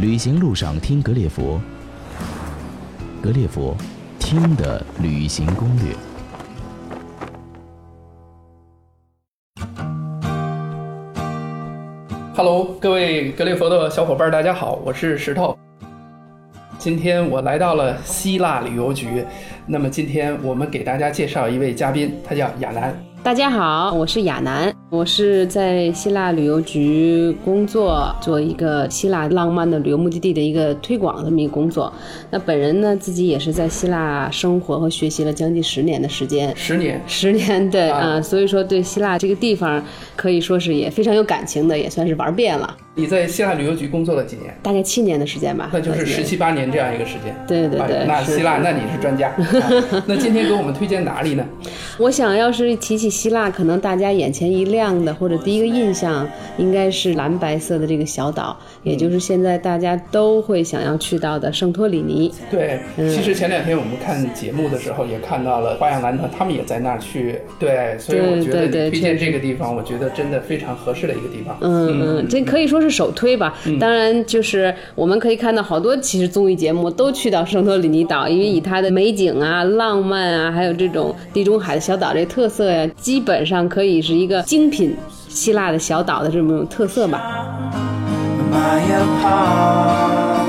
旅行路上听格列佛，格列佛听的旅行攻略。Hello，各位格列佛的小伙伴，大家好，我是石头。今天我来到了希腊旅游局，那么今天我们给大家介绍一位嘉宾，他叫亚楠。大家好，我是亚楠，我是在希腊旅游局工作，做一个希腊浪漫的旅游目的地的一个推广这么一个工作。那本人呢，自己也是在希腊生活和学习了将近十年的时间，十年，十年对啊、所以说对希腊这个地方可以说是也非常有感情的，也算是玩遍了，你在希腊旅游局工作了几年？大概七年的时间吧，那就是十七八年这样一个时间。对对对哎那希腊，那你是专家。啊那今天给我们推荐哪里呢？我想要是提起希腊，可能大家眼前一亮的，或者第一个印象应该是蓝白色的这个小岛，也就是现在大家都会想要去到的圣托里尼。对，嗯其实前两天我们看节目的时候也看到了花样男团，他们也在那儿去。对，所以我觉得推荐这个地方，我觉得真的非常合适的一个地方。嗯嗯，这可以说是首推吧。当然，就是我们可以看到好多其实综艺节目都去到圣托里尼岛，因为以它的美景啊、浪漫啊，还有这种地中海的小岛这特色呀、基本上可以是一个精品希腊的小岛的这么一种特色吧。My.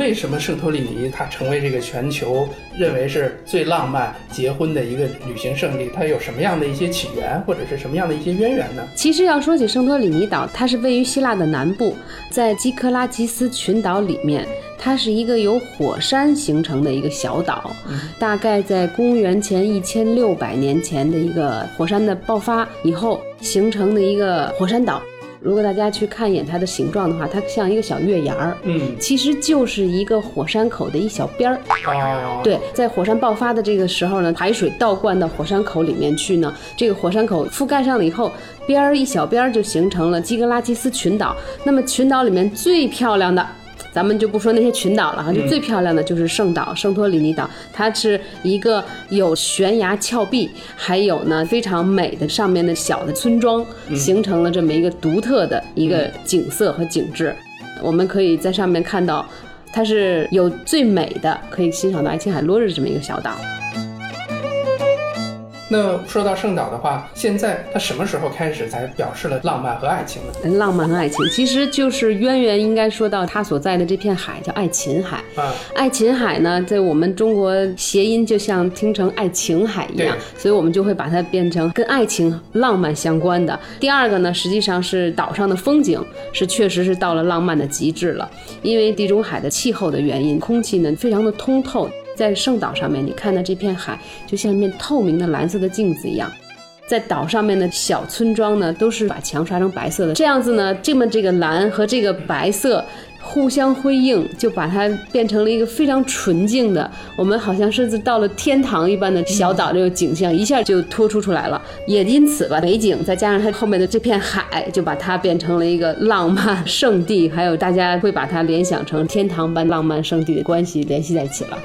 为什么圣托里尼它成为这个全球认为是最浪漫结婚的一个旅行胜地？它有什么样的一些起源，或者是什么样的一些渊源呢？其实要说起圣托里尼岛，它是位于希腊的南部，在基克拉吉斯群岛里面。它是一个由火山形成的一个小岛，大概在公元前一千六百年前的一个火山的爆发以后形成的一个火山岛。如果大家去看一眼它的形状的话，它像一个小月牙儿，嗯，其实就是一个火山口的一小边儿。哦，对，在火山爆发的这个时候呢，海水倒灌到火山口里面去呢，这个火山口覆盖上了以后，边儿一小边儿就形成了基格拉基斯群岛。那么群岛里面最漂亮的。咱们就不说那些群岛了哈，就最漂亮的就是圣岛圣托里尼岛，它是一个有悬崖峭壁，还有呢非常美的上面的小的村庄，形成了这么一个独特的一个景色和景致。我们可以在上面看到，它是有最美的，可以欣赏到爱琴海落日这么一个小岛。那说到圣岛的话，现在它什么时候开始才表示了浪漫和爱情呢？浪漫和爱情，其实就是渊源，应该说到它所在的这片海叫爱琴海。啊，爱琴海呢，在我们中国谐音就像听成爱琴海一样，所以我们就会把它变成跟爱情、浪漫相关的。第二个呢，实际上是岛上的风景是确实是到了浪漫的极致了，因为地中海的气候的原因，空气呢非常的通透。在圣岛上面，你看到这片海就像一面透明的蓝色的镜子一样。在岛上面的小村庄呢，都是把墙刷成白色的，这样子呢，这么这个蓝和这个白色互相辉映，就把它变成了一个非常纯净的，我们好像甚至到了天堂一般的小岛这个景象，一下就突出出来了。也因此吧，美景再加上它后面的这片海，就把它变成了一个浪漫圣地，还有大家会把它联想成天堂般浪漫圣地的关系联系在一起了。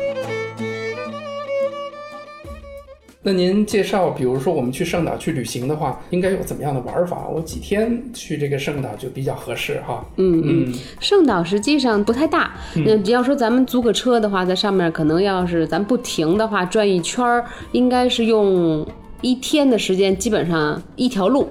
那您介绍，比如说我们去圣岛去旅行的话，应该有怎么样的玩法？我几天去这个圣岛就比较合适哈。嗯嗯，圣岛实际上不太大。那只要说咱们租个车的话，在上面可能要是咱不停的话，转一圈儿，应该是用一天的时间，基本上一条路。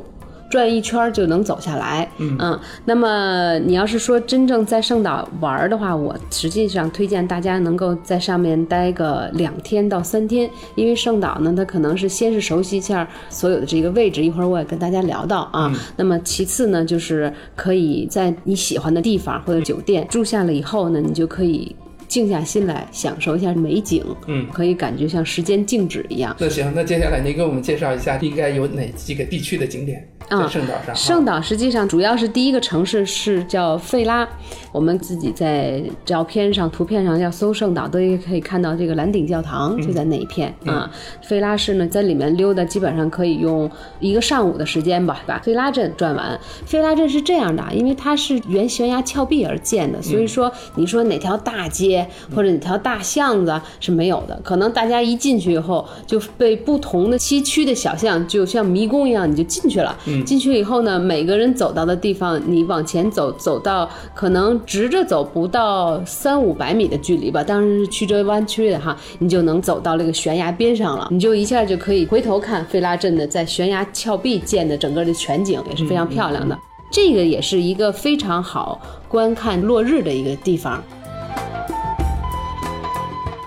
转一圈儿就能走下来，嗯那么你要是说真正在圣岛玩儿的话，我实际上推荐大家能够在上面待个两天到三天，因为圣岛呢，它可能是先是熟悉一下所有的这个位置，一会儿我也跟大家聊到啊。那么其次呢，就是可以在你喜欢的地方或者酒店住下了以后呢，你就可以。静下心来享受一下美景，嗯可以感觉像时间静止一样。那行，那接下来您给我们介绍一下，应该有哪几个地区的景点在啊圣岛上？圣岛实际上主要是第一个城市是叫费拉，我们自己在照片上、图片上要搜圣岛，都可以看到这个蓝顶教堂就在那一片、啊。费拉市呢，在里面溜达，基本上可以用一个上午的时间吧，把费拉镇转完。费拉镇是这样的，啊因为它是沿悬崖峭壁而建的，所以说你说哪条大街或者哪条大巷子是没有的，可能大家一进去以后就被不同的崎岖的小巷，就像迷宫一样，你就进去了。进去以后呢，每个人走到的地方，你往前走，走到可能直着走不到三五百米的距离吧，当然是曲折弯曲的哈，你就能走到那个悬崖边上了，你就一下就可以回头看费拉镇的在悬崖峭壁建的整个的全景，也是非常漂亮的。这个也是一个非常好观看落日的一个地方。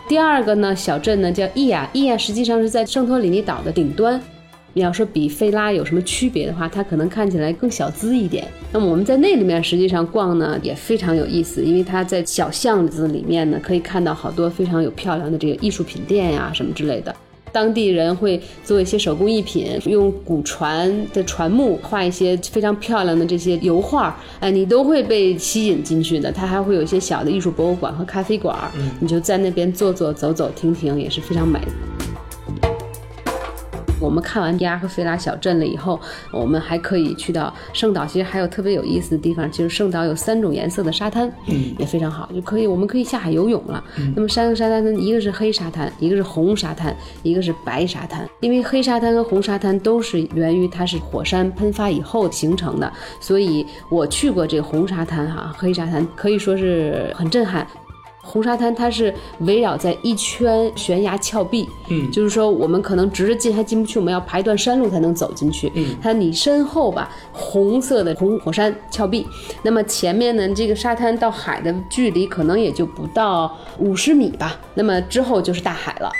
第二个呢，小镇呢叫伊亚，伊亚实际上是在圣托里尼岛的顶端。你要说比费拉有什么区别的话，它可能看起来更小资一点。那么我们在那里面实际上逛呢也非常有意思，因为它在小巷子里面呢可以看到好多非常有漂亮的这个艺术品店呀什么之类的。当地人会做一些手工艺品，用古船的船木画一些非常漂亮的这些油画，哎，你都会被吸引进去的。它还会有一些小的艺术博物馆和咖啡馆，你就在那边坐坐、走走停停，也是非常美。我们看完亚和菲拉小镇了以后，我们还可以去到圣岛。其实还有特别有意思的地方，就是圣岛有三种颜色的沙滩，嗯，也非常好，就可以我们可以下海游泳了。那么三个沙滩呢，一个是黑沙滩，一个是红沙滩，一个是白沙滩。因为黑沙滩和红沙滩都是源于它是火山喷发以后形成的，所以我去过这个红沙滩哈，黑沙滩可以说是很震撼。红沙滩它是围绕在一圈悬崖峭壁，嗯就是说我们可能直着进还进不去，我们要爬一段山路才能走进去。嗯它你身后吧，红色的红火山峭壁，那么前面呢，这个沙滩到海的距离可能也就不到五十米吧，那么之后就是大海了。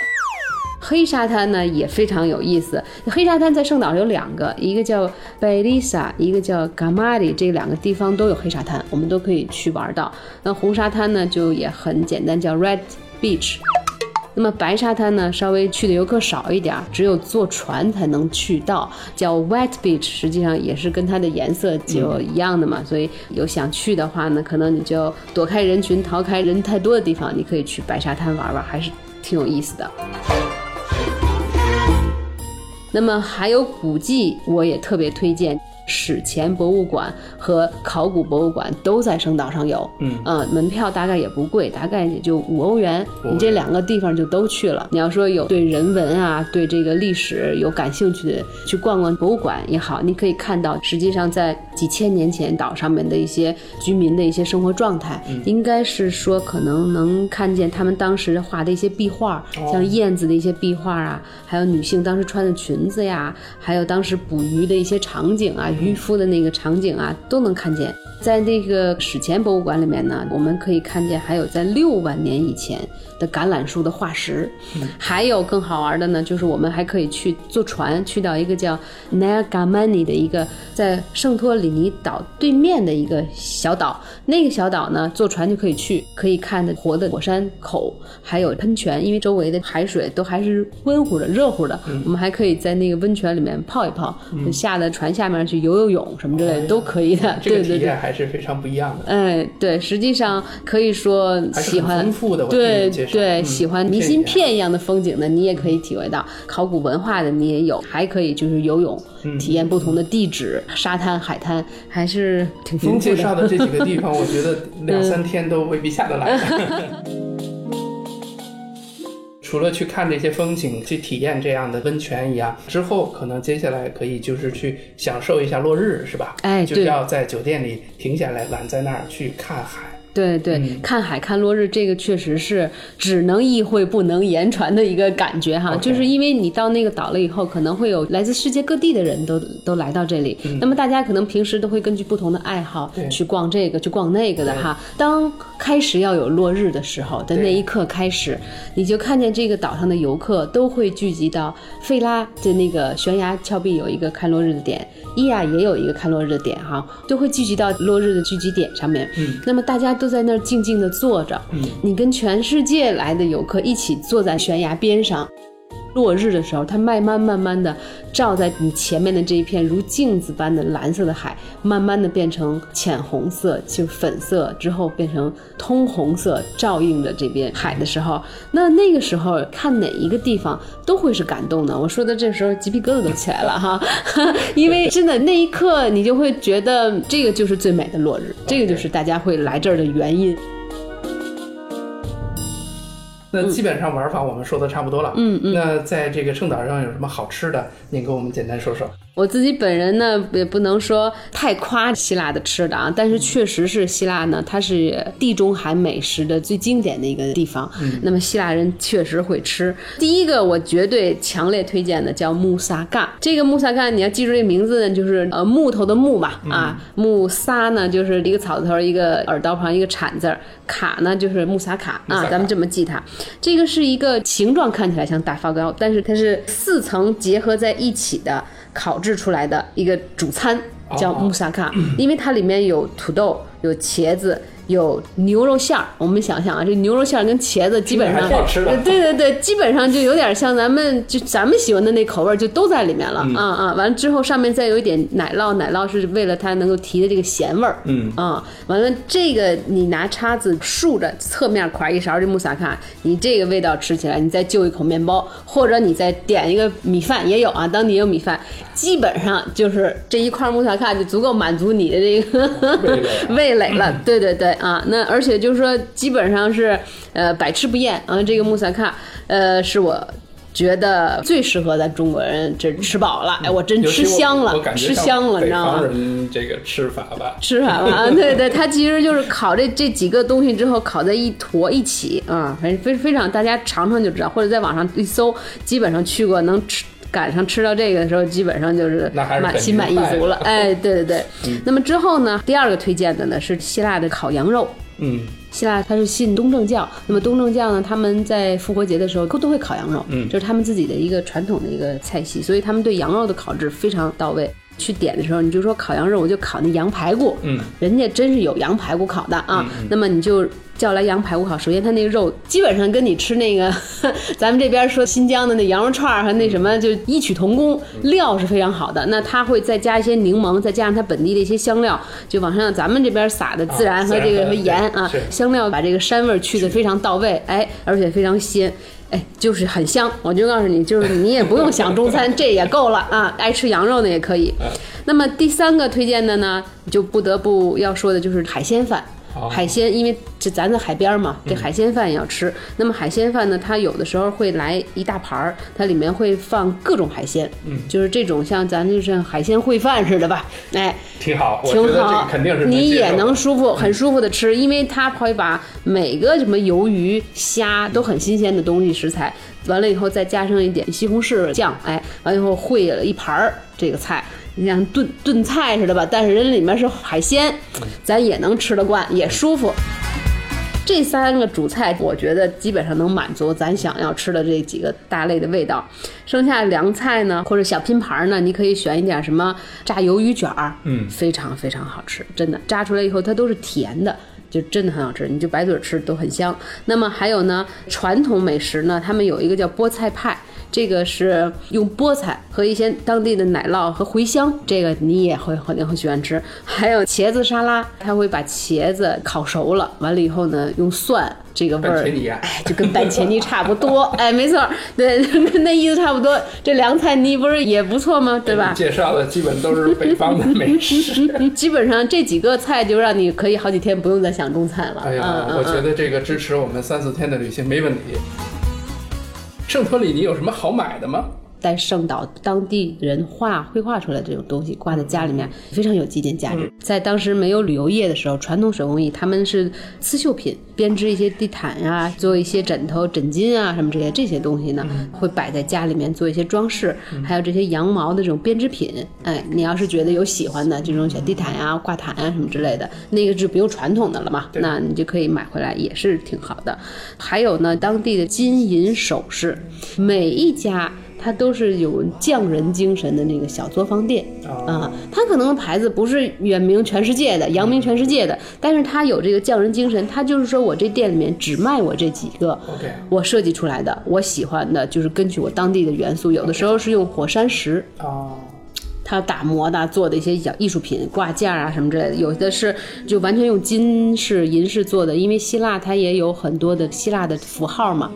黑沙滩呢也非常有意思。黑沙滩在圣岛有两个，一个叫贝利萨，一个叫嘎马里，这两个地方都有黑沙滩，我们都可以去玩到。那红沙滩呢就也很简单，叫 Red Beach。那么白沙滩呢，稍微去的游客少一点儿，只有坐船才能去到，叫 Wet Beach，实际上也是跟它的颜色就一样的嘛。所以有想去的话呢，可能你就躲开人群，逃开人太多的地方，你可以去白沙滩玩玩，还是挺有意思的。那么还有古迹，我也特别推荐。史前博物馆和考古博物馆都在圣岛上有，嗯。呃，门票大概也不贵，大概也就五欧元，欧元你这两个地方就都去了。你要说有对人文啊，对这个历史有感兴趣的，去逛逛博物馆也好，你可以看到，实际上在几千年前岛上面的一些居民的一些生活状态，应该是说可能能看见他们当时画的一些壁画，像燕子的一些壁画啊，还有女性当时穿的裙子呀，还有当时捕鱼的一些场景啊，渔夫的那个场景啊，都能看见。在那个史前博物馆里面呢，我们可以看见还有在六万年以前的橄榄树的化石，还有更好玩的呢，就是我们还可以去坐船去到一个叫 Nagamani 的一个在圣托里尼岛对面的一个小岛。那个小岛呢，坐船就可以去，可以看的活的火山口，还有喷泉，因为周围的海水都还是温乎的、热乎的，我们还可以在那个温泉里面泡一泡，就下到船下面去游游游泳什么之类的都可以的。这个体验。还是非常不一样的。哎，对，实际上可以说喜欢丰富的对对，嗯喜欢明信片一样的风景的，你也可以体会到；考古文化的你也有，还可以就是游泳，嗯体验不同的地质、沙滩、海滩，还是挺丰富的介绍的。的这几个地方，我觉得 两三天都未必下得来。除了去看这些风景，去体验这样的温泉一样，之后可能接下来可以就是去享受一下落日，是吧？哎就是要在酒店里停下来，晚在那儿去看海。对对，嗯看海看落日，这个确实是只能意会不能言传的一个感觉哈。就是因为你到那个岛了以后，可能会有来自世界各地的人都都来到这里。那么大家可能平时都会根据不同的爱好去逛这个，去逛那个的哈。当开始要有落日的时候的那一刻开始，你就看见这个岛上的游客都会聚集到费拉的那个悬崖峭壁有一个看落日的点，伊亚也有一个看落日的点哈，都会聚集到落日的聚集点上面。嗯那么大家都在那儿静静的坐着，嗯你跟全世界来的游客一起坐在悬崖边上。落日的时候，它慢慢慢慢的照在你前面的这一片如镜子般的蓝色的海，慢慢的变成浅红色，就粉色，之后变成通红色，照映着这边海的时候，那那个时候看哪一个地方都会是感动的。我说的这时候鸡皮疙瘩都起来了哈，因为真的那一刻你就会觉得这个就是最美的落日，这个就是大家会来这儿的原因。那基本上玩法我们说的差不多了。嗯嗯那在这个圣岛上有什么好吃的？您给我们简单说说。我自己本人呢，也不能说太夸希腊的吃的啊，但是确实是希腊呢，它是地中海美食的最经典的一个地方。那么希腊人确实会吃。第一个我绝对强烈推荐的叫穆萨干，这个穆萨干你要记住这名字呢，就是呃木头的木吧，啊木萨呢就是一个草字头一个耳刀旁一个铲字儿，卡呢就是穆萨卡啊，咱们这么记它。这个是一个形状看起来像大发糕，但是它是四层结合在一起的烤制出来的一个主餐，叫哦穆萨卡，因为它里面有土豆、有茄子。有牛肉馅儿，我们想想啊，这牛肉馅儿跟茄子基本上对对对，基本上就有点像咱们就咱们喜欢的那口味儿，就都在里面嗯了、啊啊！完了之后，上面再有一点奶酪，奶酪是为了它能够提的这个咸味儿。嗯啊，完了这个你拿叉子竖着侧面㧟一勺这穆萨卡，你这个味道吃起来，你再就一口面包，或者你再点一个米饭也有啊，当地也有米饭，基本上就是这一块穆萨卡就足够满足你的这个 味蕾了。对对对啊，那而且就是说基本上是呃百吃不厌啊，这个穆萨卡呃是我。觉得最适合咱中国人这吃饱了，哎，我真吃香了吃香了，你知道吗？人这个吃法吧，吃法吧，啊，对对，它其实就是烤这这几个东西之后烤在一坨一起啊，反正非非常大家尝尝就知道，或者在网上一搜，基本上去过能吃。赶上吃到这个的时候，基本上就是满心满意足了。的哎，对对对。那么之后呢，第二个推荐的呢是希腊的烤羊肉。嗯，希腊它是信东正教，那么东正教呢，他们在复活节的时候都都会烤羊肉，嗯，就是他们自己的一个传统的一个菜系，所以他们对羊肉的烤制非常到位。去点的时候，你就说烤羊肉，我就烤那羊排骨，嗯，人家真是有羊排骨烤的啊。那么你就叫来羊排骨烤，首先它那个肉基本上跟你吃那个 咱们这边说新疆的那羊肉串儿和那什么就异曲同工，料是非常好的。那它会再加一些柠檬，再加上它本地的一些香料，就往上咱们这边撒的孜然和这个和盐啊，香料把这个膻味儿去的非常到位，哎，而且非常鲜。哎，就是很香，我就告诉你，就是你也不用想中餐，这也够了啊！爱吃羊肉的也可以。那么第三个推荐的呢，就不得不要说的就是海鲜饭。哦海鲜，因为这咱在海边嘛，这海鲜饭也要吃。那么海鲜饭呢，它有的时候会来一大盘儿，它里面会放各种海鲜，嗯，就是这种像咱就是海鲜烩饭似的吧，哎，挺好，挺好肯定是，你也能舒服，很舒服的吃，因为它会把每个什么鱿鱼、虾都很新鲜的东西食材，完了以后再加上一点西红柿酱，哎，完了以后烩了一盘儿这个菜。你像炖炖菜似的吧，但是人里面是海鲜，咱也能吃得惯，也舒服。这三个主菜，我觉得基本上能满足咱想要吃的这几个大类的味道。剩下凉菜呢，或者小拼盘呢，你可以选一点什么炸鱿鱼卷儿，嗯非常非常好吃，真的炸出来以后它都是甜的。就真的很好吃，你就白嘴吃都很香。那么还有呢，传统美食呢，他们有一个叫菠菜派，这个是用菠菜和一些当地的奶酪和茴香，这个你也会肯定很喜欢吃。还有茄子沙拉，他会把茄子烤熟了，完了以后呢，用蒜这个味儿哎，就跟拌茄泥差不多，哎，没错，对，跟那意思差不多。这凉菜你不是也不错吗？对吧？介绍的基本都是北方的美食。基本上这几个菜就让你可以好几天不用再想中餐了。哎呀，嗯我觉嗯得这个支持我们三四天的旅行没问题。圣托里尼有什么好买的吗？在圣岛当地人画绘画出来这种东西挂在家里面，非常有纪念价值。在当时没有旅游业的时候，传统手工艺他们是刺绣品，编织一些地毯呀、做一些枕头、枕巾啊什么这些这些东西呢，会摆在家里面做一些装饰，还有这些羊毛的这种编织品。哎，你要是觉得有喜欢的这种小地毯呀、挂毯啊什么之类的，那个就不用传统的了嘛，那你就可以买回来，也是挺好的。还有呢，当地的金银首饰，每一家。它都是有匠人精神的那个小作坊店哦啊，它可能牌子不是远名全世界的、扬名全世界的，但是它有这个匠人精神。它就是说我这店里面只卖我这几个我设计出来的，我喜欢的，就是根据我当地的元素，有的时候是用火山石。哦，它打磨的做的一些小艺术品挂件啊什么之类的，有的是就完全用金饰、银饰做的，因为希腊它也有很多的希腊的符号嘛。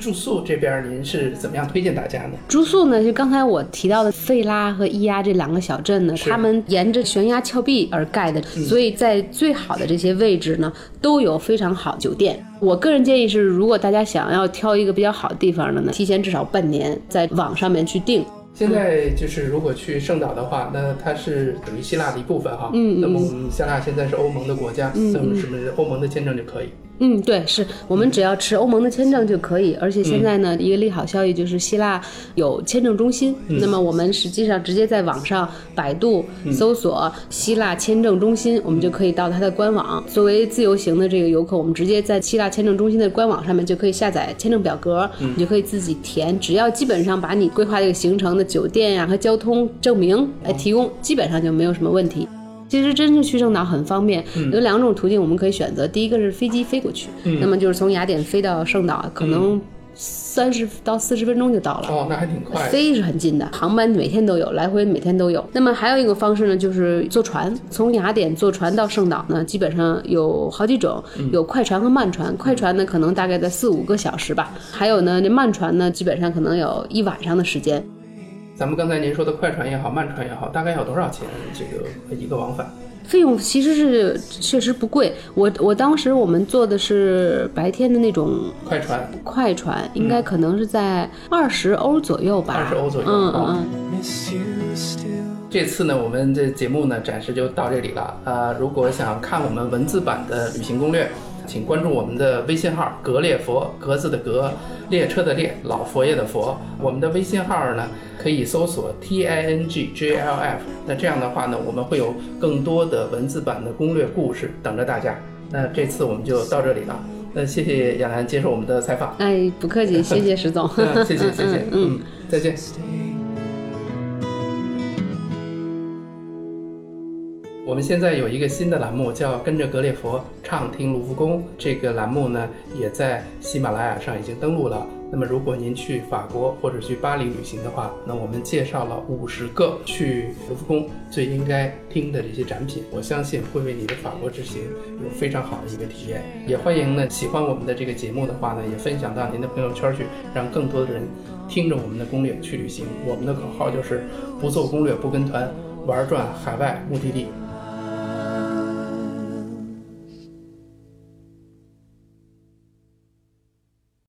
住宿这边您是怎么样推荐大家呢？住宿呢，就刚才我提到的费拉和伊亚这两个小镇呢，是他们沿着悬崖峭壁而盖的，所以在最好的这些位置呢，都有非常好酒店。我个人建议是，如果大家想要挑一个比较好的地方的呢，提前至少半年在网上面去订。现在就是如果去圣岛的话，那它是属于希腊的一部分哈。嗯嗯那么我们希腊现在是欧盟的国家，嗯那么是不是欧盟的签证就可以？嗯，对，是我们只要持欧盟的签证就可以。而且现在呢，一个利好消息就是希腊有签证中心。那么我们实际上直接在网上百度搜索希腊签证中心，我们就可以到它的官网。作为自由行的这个游客，我们直接在希腊签证中心的官网上面就可以下载签证表格，你就可以自己填。只要基本上把你规划这个行程的酒店呀、和交通证明来提供，基本上就没有什么问题。其实真正去圣岛很方便，有两种途径我们可以选择。第一个是飞机飞过去，那么就是从雅典飞到圣岛，可能三十到四十分钟就到了。哦，那还挺快。飞是很近的，航班每天都有，来回每天都有。那么还有一个方式呢，就是坐船，从雅典坐船到圣岛呢，基本上有好几种，有快船和慢船。快船呢，可能大概在四五个小时吧，还有呢，这慢船呢，基本上可能有一晚上的时间。咱们刚才您说的快船也好，慢船也好，大概要多少钱？这个一个往返？费用其实是确实不贵，我我当时我们坐的是白天的那种快船快船，应该可能是在二十欧左右吧。二十欧左右嗯哦嗯嗯。这次呢，我们这节目呢暂时就到这里了。呃，如果想看我们文字版的旅行攻略，请关注我们的微信号“格列佛”，格子的格，列车的列，老佛爷的佛。我们的微信号呢可以搜索 T I N G J L F。那这样的话呢，我们会有更多的文字版的攻略故事等着大家。那这次我们就到这里了。那谢谢亚楠接受我们的采访。哎，不客气，谢谢石总。嗯，谢谢谢谢，嗯嗯，再见。我们现在有一个新的栏目，叫“跟着格列佛畅听卢浮宫”。这个栏目呢，也在喜马拉雅上已经登录了。那么，如果您去法国或者去巴黎旅行的话，那我们介绍了五十个去卢浮宫最应该听的这些展品，我相信会为你的法国之行有非常好的一个体验。也欢迎呢，喜欢我们的这个节目的话呢，也分享到您的朋友圈去，让更多的人听着我们的攻略去旅行。我们的口号就是不做攻略不跟团，玩转海外目的地。